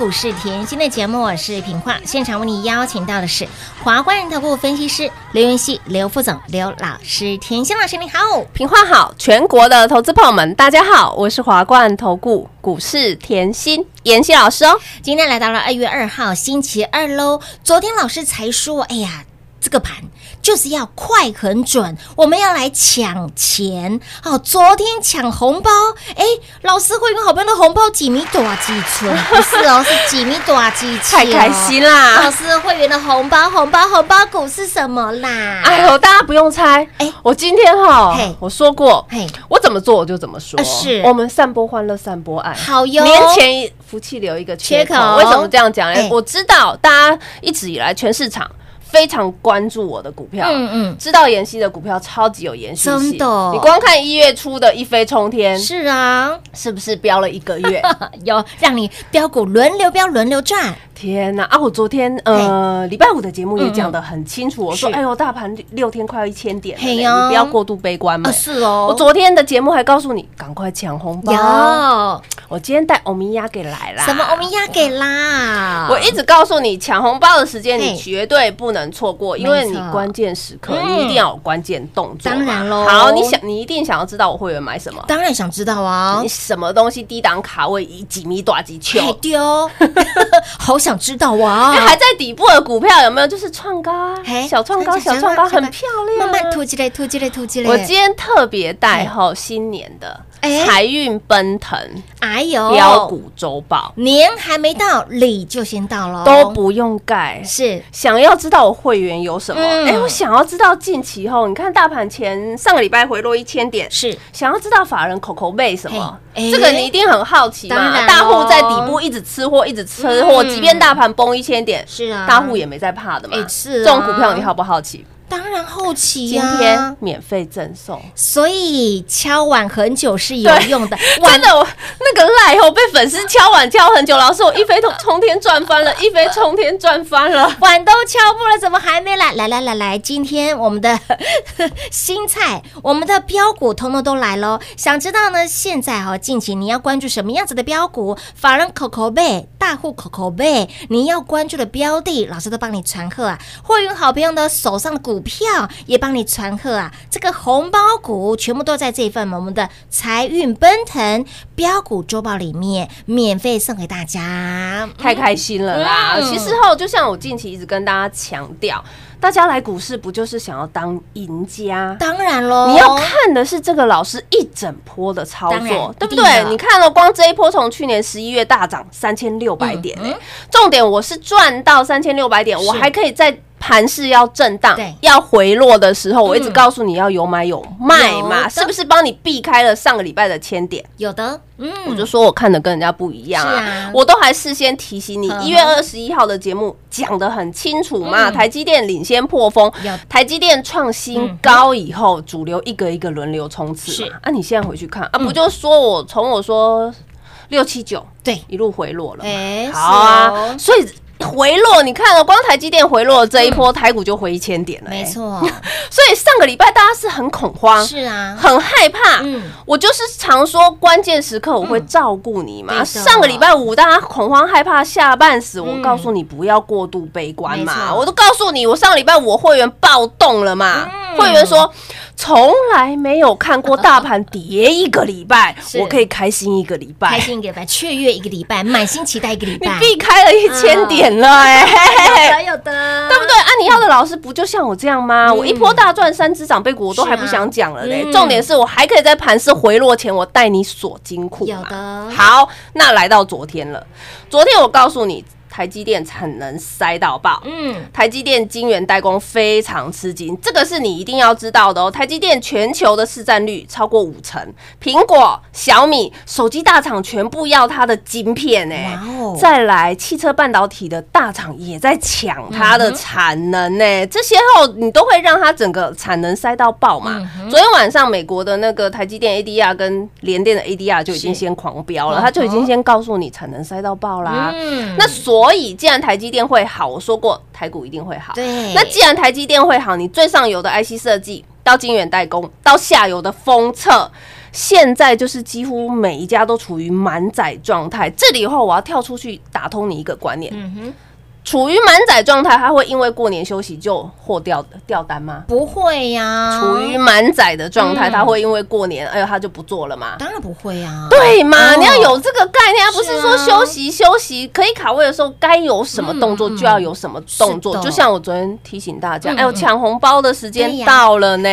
股市甜心的节目，我是平化。现场为你邀请到的是华冠投顾分析师刘云熙、刘副总、刘老师。甜心老师你好，平话好，全国的投资朋友们，大家好，我是华冠投顾股市甜心妍希老师哦。今天来到了二月二号星期二喽。昨天老师才说，哎呀。这个盘就是要快很准，我们要来抢钱哦！昨天抢红包，哎，老师会跟好朋友的红包几米多啊几寸？不是哦，是几米多啊几千、哦？太开心啦老师会员的红包，红包，红包股是什么啦？哎呦，大家不用猜，哎哎，我今天哈嘿，我说过嘿，我怎么做我就怎么说，啊是我们散播欢乐，散播爱，好哟年前福气留一个缺口缺口。为什么这样讲哎呢？我知道大家一直以来全市场非常关注我的股票，嗯嗯知道妍希的股票超级有延续性，真的你光看一月初的一飞冲天，是啊，是不是飙了一个月？有让你标股轮流标，轮流赚。天哪啊！我昨天呃礼拜五的节目也讲的很清楚，我说哎呦，大盘六天快要一千点了嘞，你不要过度悲观嘛啊，。是哦，我昨天的节目还告诉你，赶快抢红包。有我今天带欧米亚给来啦。什么欧米亚给啦？我一直告诉你，抢红包的时间你绝对不能错过，因为你关键时刻嗯你一定要有关键动作嘛。当然喽好，你想，你一定想要知道我会员买什么。当然想知道啊你，什么东西低档卡位以几米短几球？嘿丢，好想知道啊因为！还在底部的股票有没有就是创高啊嘿？小创高，小小创高很漂亮啊。慢慢突击嘞，突击嘞，突击嘞。我今天特别带吼新年的哎财运奔腾哎呦，标股周报，年还没到，礼就先到了，都不用盖。是。想要知道我会员有什么？嗯。哎、我想要知道近期后，你看大盘前上个礼拜回落一千点，是。想要知道法人口口背什么？这个你一定很好奇嘛？大户在底部一直吃货，一直吃货，嗯即便大盘崩一千点，是啊，大户也没在怕的嘛。哎是啊。这种股票你好不好奇？当然后期今、天免费赠送。所以敲碗很久是有用的，真的，我那个赖后被粉丝敲碗敲很久，老师我一飞冲冲天赚翻了，一飞冲天赚翻了。碗都敲破了，怎么还没来？来来来来，今天我们的新菜，我们的标股通通都来喽。想知道呢？现在哈、近期你要关注什么样子的标股？法人口口背，大户口口背，你要关注的标的，老师都帮你传贺啊。会员好朋友的手上的股票也帮你传贺啊。这个红包股全部都在这一份我们的财运奔腾标股周报里面免费送给大家。太开心了啦！嗯其实后，就像我近期一直跟大家强调，大家来股市不就是想要当赢家？当然喽，你要看的是这个老师一整波的操作，对不对？你看了光这一波从去年十一月大涨三千六百点、重点我是赚到三千六百点，我还可以在。盘势要震荡对、要回落的时候，我一直嗯。告诉你要有买有卖嘛，是不是帮你避开了上个礼拜的千点？有的，嗯，我就说我看的跟人家不一样啊，啊。我都还事先提醒你一月二十一号的节目讲的很清楚嘛，嗯。台积电领先破风有，台积电创新高以后，主流一个一个轮流冲刺是。嘛。啊，你现在回去看啊，嗯。不就说我从我说六七九对，一路回落了嘛，哎好啊所以。回落，你看了、光台积电回落这一波，台股就回一千点了、没哎错，所以上个礼拜大家是很恐慌，是啊，很害怕。嗯我就是常说关键时刻我会照顾你嘛。上个礼拜五大家恐慌害怕吓半死，嗯我告诉你不要过度悲观嘛。我都告诉你，我上个礼拜五我会员暴动了嘛。嗯会员说从来没有看过大盘跌一个礼拜，我可以开心一个礼拜。开心一个礼拜，雀跃一个礼拜，满心期待一个礼拜你拜，避开了一千点了哎、有的有的，对不对？啊，你要的老师不就像我这样吗？我一波大赚三只长辈股，我都还不想讲了嘞。嗯重点是我还可以在盘势回落前，我带你锁金库。有的好，那来到昨天了，昨天我告诉你，台积电产能塞到爆。嗯，台积电晶圆代工非常吃紧，这个是你一定要知道的哦。台积电全球的市占率超过五成，苹果、小米、手机大厂全部要它的晶片呢、再来，汽车半导体的大厂也在抢它的产能呢、这些后你都会让它整个产能塞到爆嘛。嗯昨天晚上美国的那个台积电 ADR 跟联电的 ADR 就已经先狂飙了，嗯它就已经先告诉你产能塞到爆啦。嗯。那所以，既然台积电会好，我说过台股一定会好。对那既然台积电会好，你最上游的 IC 设计到晶圆代工，到下游的封测，现在就是几乎每一家都处于满载状态。这里的话我要跳出去打通你一个观念：嗯哼，处于满载状态，它会因为过年休息就货掉掉单吗？不会呀，处于满载的状态，嗯。会因为过年，哎呦，它就不做了吗？当然不会啊，对嘛？哦。你要有这个概念，不是说休息休息可以卡位的时候该有什么动作嗯就要有什么动作。就像我昨天提醒大家，嗯哎呦，抢红包的时间到了呢，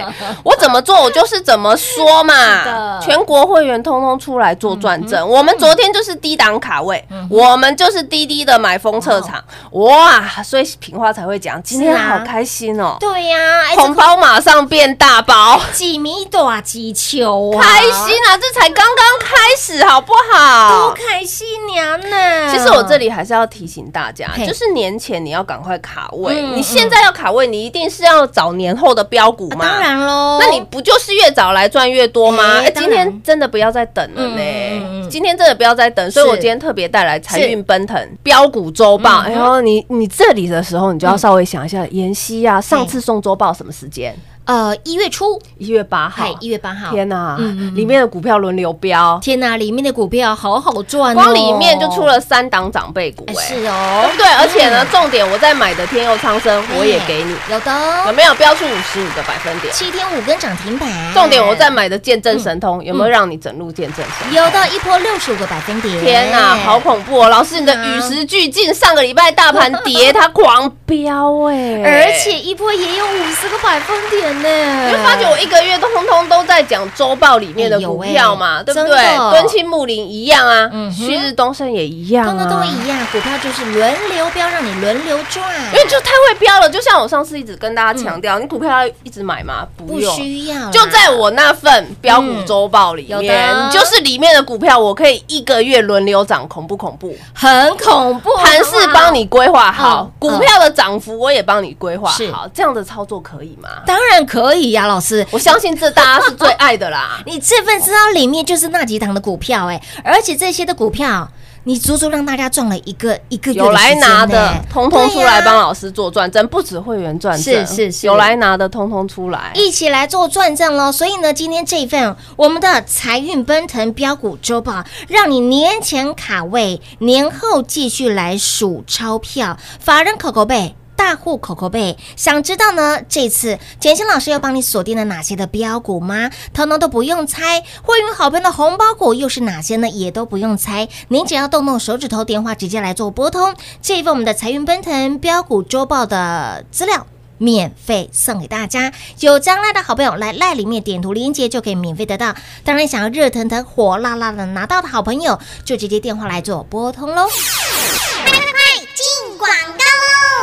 我怎么做我就是怎么说嘛。全国会员通通出来做转嗯正，我们昨天就是低档卡位，我们就是低低的买封测场，哇！所以平花才会讲，今天好开心哦，对呀，哎红包马上变大包。几米大几球啊，开心啊！这才刚刚开始，好不好多好？开心娘呢！其实我这里还是要提醒大家，就是年前你要赶快卡位，嗯你现在要卡位，你一定是要找年后的标股嘛。啊当然喽，那你不就是越早来赚越多吗？哎，今天真的不要再等了呢。今天真的不要再等，所以我今天特别带来财运奔腾标股周报。嗯哎呦，你你这里的时候，你就要稍微想一下，妍希啊，上次送周报什么时间？呃，一月初，一月八号。嗨，。一月八号，天哪嗯嗯嗯，里面的股票轮流飙，天哪，里面的股票好好赚哦，光里面就出了三档长辈股，是哦。对，不对？而且呢，重点我在买的天佑苍生，我也给你，有的有没有标出五十五个百分点？七天五根涨停板，重点我在买的见证神通，有没有让你整路见证神？有的一波六十五个百分点，天哪，好恐怖哦！老师，你的嗯与时俱进，上个礼拜大盘跌，它狂飙哎，而且一波也有五十个百分点呢，你会发觉我一个月都通通都在讲周报里面的股票嘛，对不对？敦庆木林一样啊嗯，旭日东升也一样通通都啊。一样，股票就是轮流标，让你轮流赚，因为就太会标了，就像我上次一直跟大家强调，你股票要一直买吗？不不用，需要，就在我那份标股周报里面，就是里面的股票，我可以一个月轮流涨，恐不恐怖？很恐怖，盘势帮你规划好嗯，股票的涨幅我也帮你规划好，这样的操作可以吗？当然可以呀，老师。我相信这大家是最爱的啦。你这份资料里面就是那几档的股票哎，而且这些的股票，你足足让大家赚了一个一个月有来拿的，通通出来帮老师做转正，不止会员转正，是是是有来拿的通通出来。一起来做转正喽！所以呢，今天这一份我们的财运奔腾标股周报，让你年前卡位，年后继续来数钞票，法人口口背。大户口口背，想知道呢？这次简心老师又帮你锁定了哪些的标股吗？通通都不用猜，会员好朋友的红包股又是哪些呢？也都不用猜，您只要动动手指头，电话直接来做拨通，这一份我们的财运奔腾标股周报的资料。免费送给大家，有将来的好朋友来赖里面点图连接就可以免费得到。当然，想要热腾腾、火辣辣的拿到的好朋友，就直接电话来做拨通喽。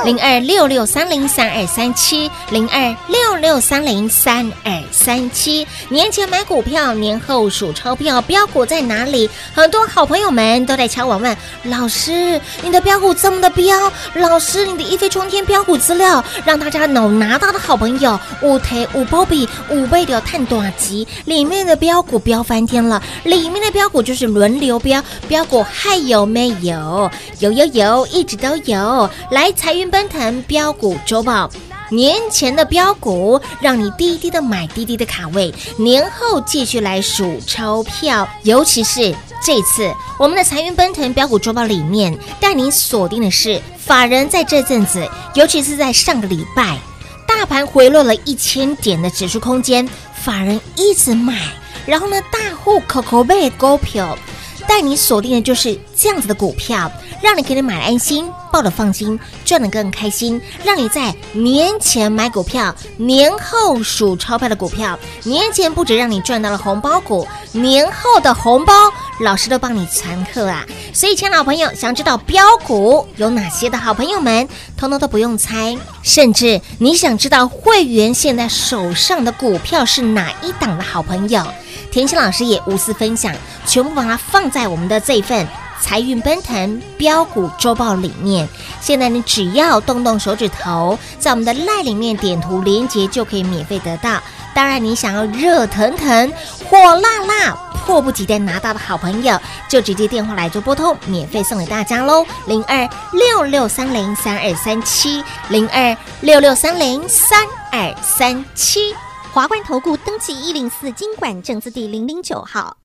零二六六三零三二三七，零二六六三零三二三七。年前买股票，年后数钞票，标股在哪里？很多好朋友们都在敲我问，老师，你的标股这么的标，老师，你的一飞冲天标股资料，让大家能拿到的好朋友，五台五波比五倍的探短集里面的标股标翻天了，里面的标股就是轮流标，标股还有没有？有有有，一直都有。来，财运奔腾标股周报。年前的标股，让你低低的买，低低的卡位；年后继续来数钞票，尤其是这次我们的财运奔腾标股周报里面，带你锁定的是法人在这阵子，尤其是在上个礼拜，大盘回落了一千点的指数空间，法人一直买，然后呢，大户口口背股票。带你锁定的就是这样子的股票，让你可以买安心，抱得放心，赚得更开心，让你在年前买股票，年后数钞票的股票。年前不止让你赚到了红包股，年后的红包老师都帮你传课啊！所以，亲爱的朋友，想知道标股有哪些的好朋友们，通通都不用猜，甚至你想知道会员现在手上的股票是哪一档的好朋友。田心老师也无私分享，全部把它放在我们的这一份财运奔腾标股周报里面。现在你只要动动手指头，在我们的赖里面点图连接，就可以免费得到。当然，你想要热腾腾、火辣辣、迫不及待拿到的好朋友，就直接电话来做拨通，免费送给大家喽。零二六六三零三二三七，零二六六三零三二三七。华冠投顾登记一零四经管证字第零零九号。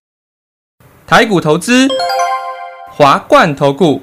台股投资，华冠投顾。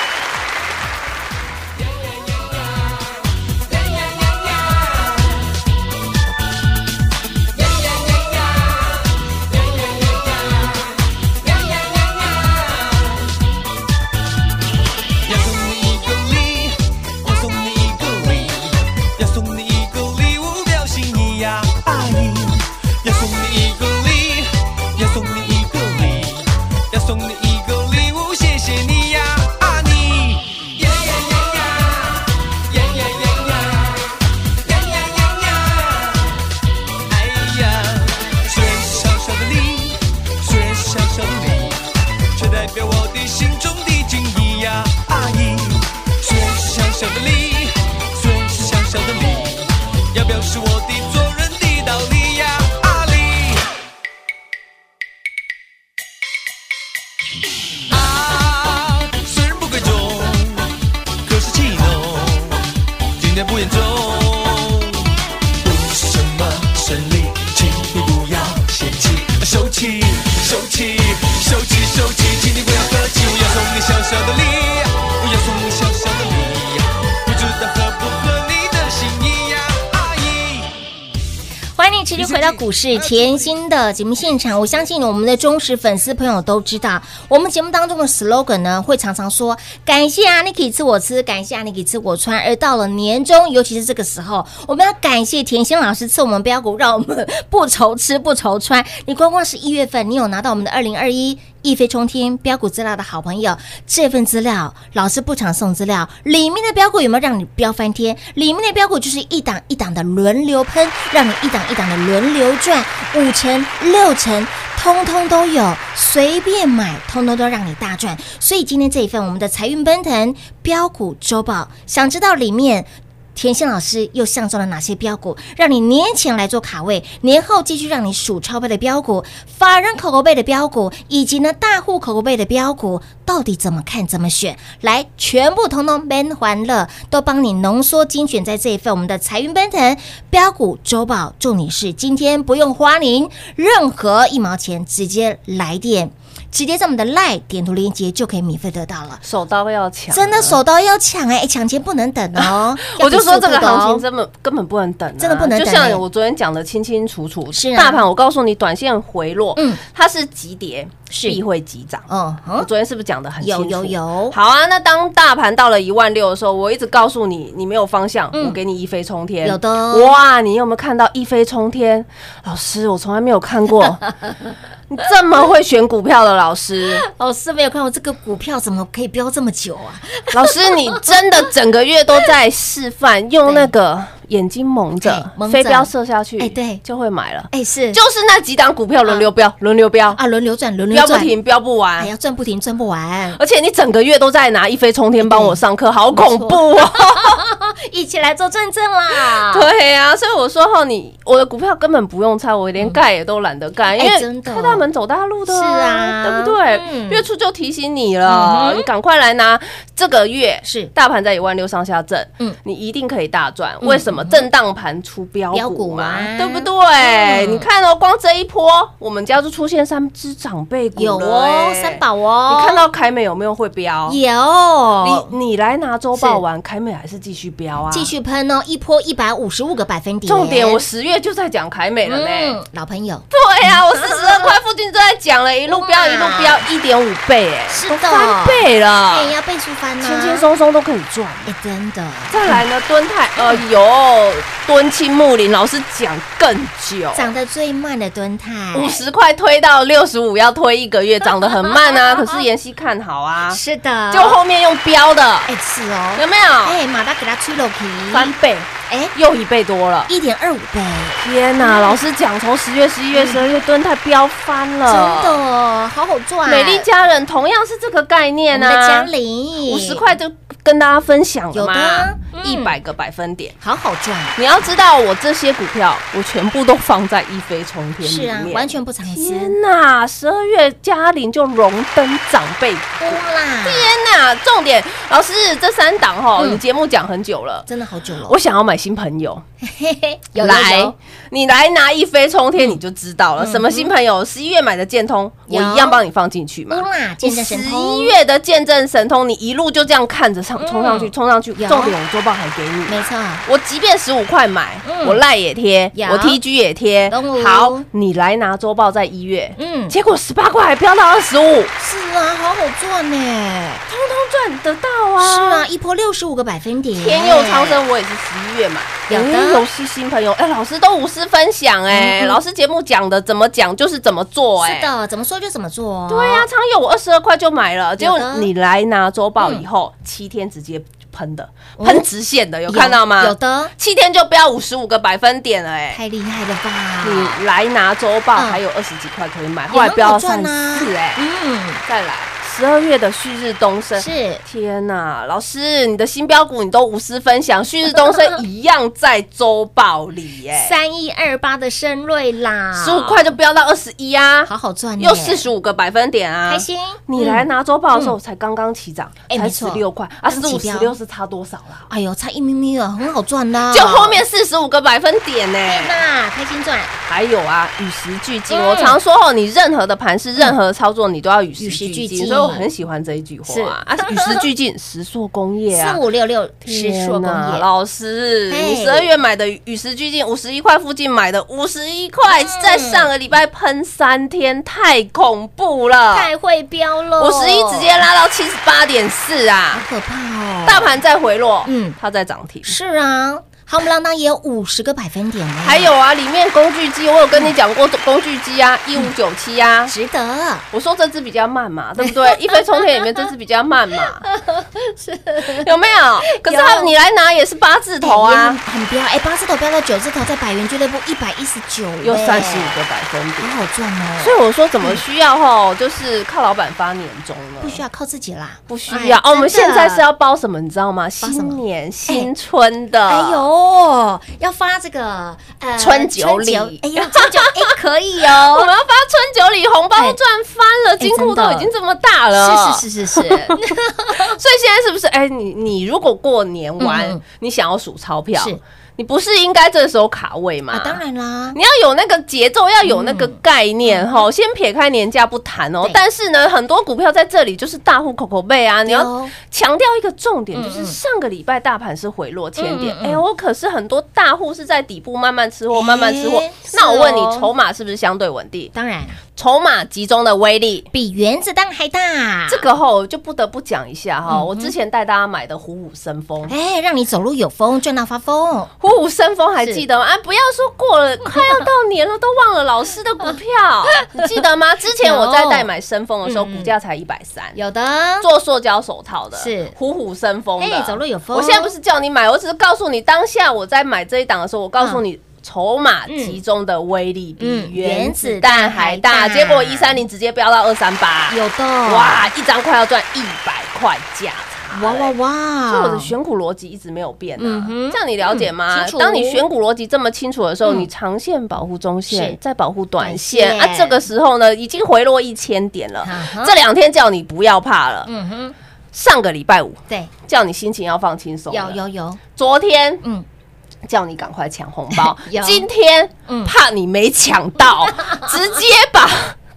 是甜心的节目现场。我相信我们的忠实粉丝朋友都知道，我们节目当中的 slogan 呢，会常常说感谢啊，你可以吃我吃，感谢啊，你可以吃我穿。而到了年终，尤其是这个时候，我们要感谢甜心老师赐我们标股，让我们不愁吃不愁穿。你光光是一月份，你有拿到我们的二零二一一飞冲天标股资料的好朋友，这份资料老师不常送资料，里面的标股有没有让你飙翻天？里面的标股就是一档一档的轮流喷，让你一档一档的轮流赚，五成六成。通通都有，随便买，通通都让你大赚。所以今天这一份我们的财运奔腾标股周报，想知道里面田心老师又相中了哪些标股，让你年前来做卡位，年后继续让你数钞票的标股，法人口口背的标股，以及呢大户口口背的标股，到底怎么看怎么选？来，全部通通 man 欢乐，都帮你浓缩精选在这一份我们的财运奔腾标股周报。重点是今天不用花您任何一毛钱，直接来电。直接在我们的 LINE 点图链接就可以免费得到了，手刀要抢，真的手刀要抢哎、哎抢钱不能等哦。我就说这个行情根本根本不能等啊、真的不能等就欸像我昨天讲的清清楚楚，是啊。大盘我告诉你，短线回落，嗯。嗯，它是急跌，是。必会急涨。嗯哼，我昨天是不是讲的很清楚？有有有。好啊，那当大盘到了一万六的时候，我一直告诉你，你没有方向，嗯。我给你一飞冲天。有的。哇，你有没有看到一飞冲天？老师，我从来没有看过。你 这么会选股票的老师。老师没有看过这个股票怎么可以飙这么久啊？老师，你真的整个月都在示范用那个眼睛蒙哎着。飞镖射下去，哎对。就会买了。哎，是。就是那几档股票轮流飙，轮流飙，啊，轮流转，轮流转，飙不停，飙不完，还要，赚不停，赚不完，而且你整个月都在拿一飞冲天帮我上课，好恐怖哦！一起来做转正啦！对呀、所以我说哈，你我的股票根本不用猜，我连盖也都懒得盖，因为开大门走大路的、是啊。对不对？嗯。月初就提醒你嗯了，你赶快来拿这个月是。大盘在一万六上下震，嗯。嗯，你一定可以大赚。为什么？震荡盘出标标股股嘛啊，对不对？嗯你看哦，光这一波，我们家就出现三只长辈股有哦，哎三宝哦，你看到凯美有没有会标？有，你你来拿周报完，凯美还是继续标啊？继续喷哦，一波一百五十五个百分点，重点，我十月就在讲凯美了呢。嗯，老朋友，对呀、我四十二块附附近都在讲了，一路飙一路飙，一点五倍，哎，是的。翻倍了。哎，，要倍数翻呢，轻轻松松都可以赚。哎，真的，再来呢，蹲泰，呃，有蹲青木林，老师讲更久，涨得最慢的蹲泰，五十块推到六十五，要推一个月，涨得很慢啊。可是妍希看好啊，是的，就后面用标的，哎是哦，有没有？哎，马达给他吹了皮，翻倍，哎，又一倍多了？一点二五倍，天哪！老师讲，从十月、十一月、十二月，敦泰飙翻了。真，的好好赚，美丽家人同样是这个概念啊，玲五十块就跟大家分享的嘛，嗯一百个百分点。好好赚，你要知道，我这些股票，我全部都放在一飞冲天里是啊，面。完全不藏私，天呐！十二月嘉玲就荣登长辈股。啦，天呐！重点，老师这三档哈，嗯你节目讲很久了，真的好久了，我想要买新朋友，嘿嘿，有有来，你来拿一飞冲天，你就知道了。嗯什么新朋友？十一月买的建通，我一样帮你放进去嘛哇。啦，见证神十，一月的见证神通，你一路就这样看着冲上去，冲上去。重点我周报还给你，没错，我即便十五块买，嗯。我赖也贴，我 TG 也贴。好，你来拿周报在一月，嗯，结果十八块还飙到二十五，是啊，好好赚呢，通通赚得到啊！是啊，一波六十五个百分点，天佑超生我也是十一月买，有的。哎游戏新朋友，哎，老师都无私分享，哎，老师节目讲的怎么讲就是怎么做，哎。是。的，怎么说就怎么做，对呀、常佑我二十二块就买了，结果你来拿周报以后，七天直接喷的，哦喷直线的，有看到吗？有的，七天就飙五十五个百分点了，哎，太厉害了吧？你来拿周报嗯。还有二十几块可以买，也后来飙到三四，哎，嗯，再来十二月的旭日东升。是。天呐，老师，你的新标股你都无私分享，旭日东升一样在周报里耶，三一二八的深瑞啦，十五块就飙到二十一啊，好好赚呢，又四十五个百分点啊，开心。你来拿周报的时候才刚刚起涨，才哎十六块。啊，十五十六是差多少啦？哎呦，差一咪咪了，很好赚啦。就后面四十五个百分点呢。那开心赚，还有啊，与时俱进。嗯我常说哦，你任何的盘势、任何的操作，你都要与时俱俱进，所以我很喜欢这一句是话啊。与时俱进，石塑工业啊四。五六六是硕工业，老师，嘿你十二月买的与时俱进，五十一块附近买的五十一块，在上个礼拜喷三天，太恐怖了。太会飙了，五十一直接拉到七十八点四啊好啊！可怕哦。大盘在回落，嗯嗯，它在涨停。是啊，夯不啷当也有五十个百分点呢，还有啊，里面工具机，我有跟你讲过工具机啊，一五九七啊。值得，我说这只比较慢嘛，对不对？一飞冲天里面这只比较慢嘛，是有没有？可是你来拿也是八字头啊，很标，哎，八字头标到九字头，在百元俱乐部一百一十九，又三十五个百分点。好好赚哦，所以我说怎么需要吼，就是靠老板发年终了？不需要靠自己啦，不需要哎哦。我们现在是要包什么？你知道吗？新年新春的，哎呦，要发这个呃春酒礼。哎呀，春酒哎可以哦。我哦们，要发春酒礼，红包哎赚翻了，金库都已经这么大了。是是是是是，所以现在是不是？哎，你你如果过年嗯完嗯，你想要数钞票是，你不是应该这时候卡位吗？啊，当。然啦，你要有那个节奏，要有那个概念哈、先撇开年假不谈哦但是呢，很多股票在这里就是大户口口背啊。你要有强调一个重点，就是上个礼拜大盘是回落千点，哎嗯嗯哎，我可是很多大户是在底部慢慢吃货，慢慢吃货哎。那我问你筹码是不是相对稳定？当然筹码集中的威力。比原子弹还大，这个吼就不得不讲一下哈，嗯我之前带大家买的虎虎生风，哎，让你走路有风，赚到发疯，虎虎生风还记得吗？啊，不要说过了，快要到年了都忘了老师的股票，你记得吗？之前我在代买生风的时候，股价才一百三。有的。做塑胶手套的，是。虎虎生风的，哎走路有风。我现在不是叫你买，我只是告诉你，当下我在买这一档的时候，我告诉你。筹码集中的威力比嗯原子弹还大，结果一三零直接飙到二三八，有的，哇，一张快要赚一百块价差，哇哇欸。哇，所以我的选股逻辑一直没有变啊，这样你了解吗？当你选股逻辑这么清楚的时候，嗯。你长线保护中是。线，再保护短线。啊。这个时候呢，已经回落一千点了。这两天叫你不要怕了。嗯哼，上个礼拜五对，叫你心情要放轻松，有有。有，昨天嗯，叫你赶快抢红包，今天嗯。怕你没抢到，直接把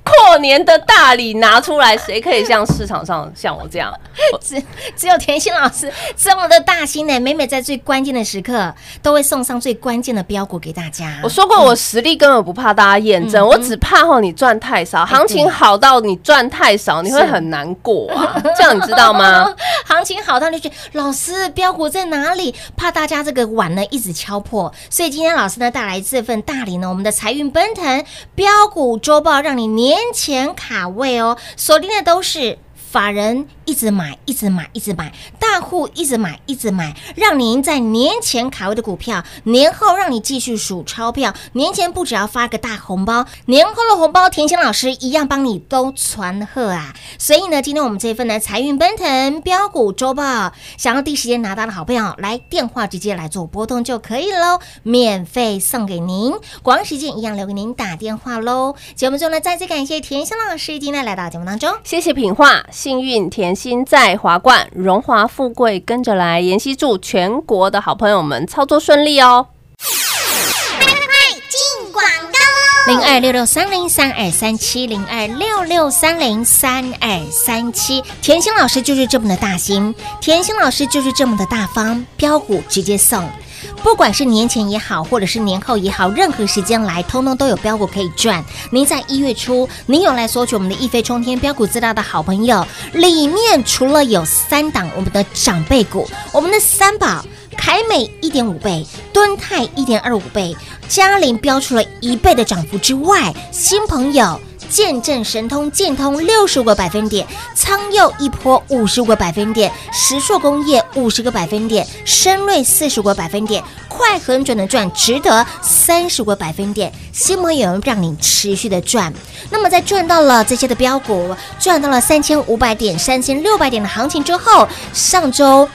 过年的大礼拿出来，谁可以像市场上像我这样？只只有甜心老师这么的大心呢，每每在最关键的时刻都会送上最关键的标股给大家。我说过，我实力根本不怕大家验证，我只怕吼你赚太少，行情好到你赚太少，你会很难过啊。这样你知道吗？行情好到你就觉得老师标股在哪里？怕大家这个碗呢一直敲破，所以今天老师呢带来这份大礼呢，我们的财运奔腾标股周报，让你年年前卡位哦，锁定的都是。法人一直买，一直买，一直买，大户一直买，一直买，让您在年前卡位的股票，年后让你继续数钞票。年前不只要发个大红包，年后的红包，甜心老师一样帮你都传贺啊！所以呢，今天我们这份的财运奔腾标股周报，想要第一时间拿到的好朋友，来电话直接来做拨通就可以喽，免费送给您，广时间一样留给您打电话喽。节目中呢，再次感谢甜心老师今天来到节目当中。谢谢品画，幸运甜心在华冠，荣华富贵跟着来。妍希祝全国的好朋友们操作顺利哦。进广告喽！零二六六三零三二三七零二六六三零三二三七，甜心老师就是这么的大心，甜心老师就是这么的大方，标股直接送。不管是年前也好，或者是年后也好，任何时间来，通通都有标股可以赚。您在一月初，您有来索取我们的一飞冲天标股资料的好朋友，里面除了有三档我们的长辈股，我们的三宝。凯美一点五倍，敦泰一点二五倍，嘉陵标出了一倍的涨幅之外，新朋友见证神通建通六十个百分点，苍佑一波五十个百分点，石硕工业五十个百分点，深瑞四十个百分点，快很准的赚，值得三十个百分点，新朋友让你持续的赚。那么在赚到了这些的标股，赚到了三千五百点、三千六百点的行情之后，上周。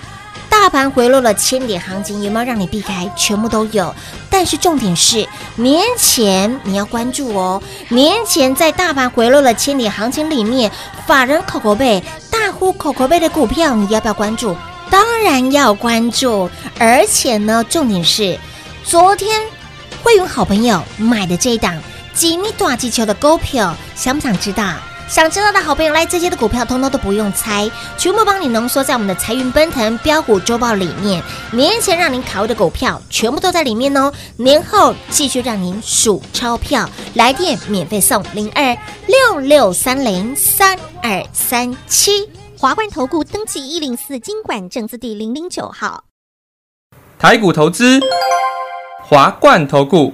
大盘回落了千点行情，有没有让你避开？全部都有。但是重点是年前你要关注哦。年前在大盘回落了千点行情里面，法人口口背、大户口口背的股票，你要不要关注？当然要关注。而且呢，重点是昨天会有好朋友买的这一档吉米大气球的股票，想不想知道？想知道的好朋友，来这些的股票，通通都不用猜，全部帮你浓缩在我们的财运奔腾标股周报里面。年前让您卡位的股票，全部都在里面哦。年后继续让您数钞票，来电免费送零二六六三零三二三七。华冠投顾登记一零四经管证字第零零九号。台股投资，华冠投顾。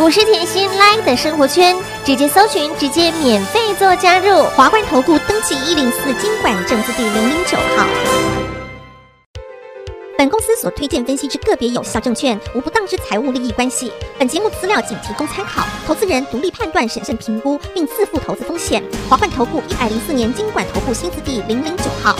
股市甜心 Line 的生活圈，直接搜寻，直接免费做加入。华冠投顾登记一零四经管证字第零零九号。本公司所推荐分析之个别有效证券，无不当之财务利益关系。本节目资料仅提供参考，投资人独立判断、审慎评估，并自负投资风险。华冠投顾一百零四年经管投顾新字第零零九号。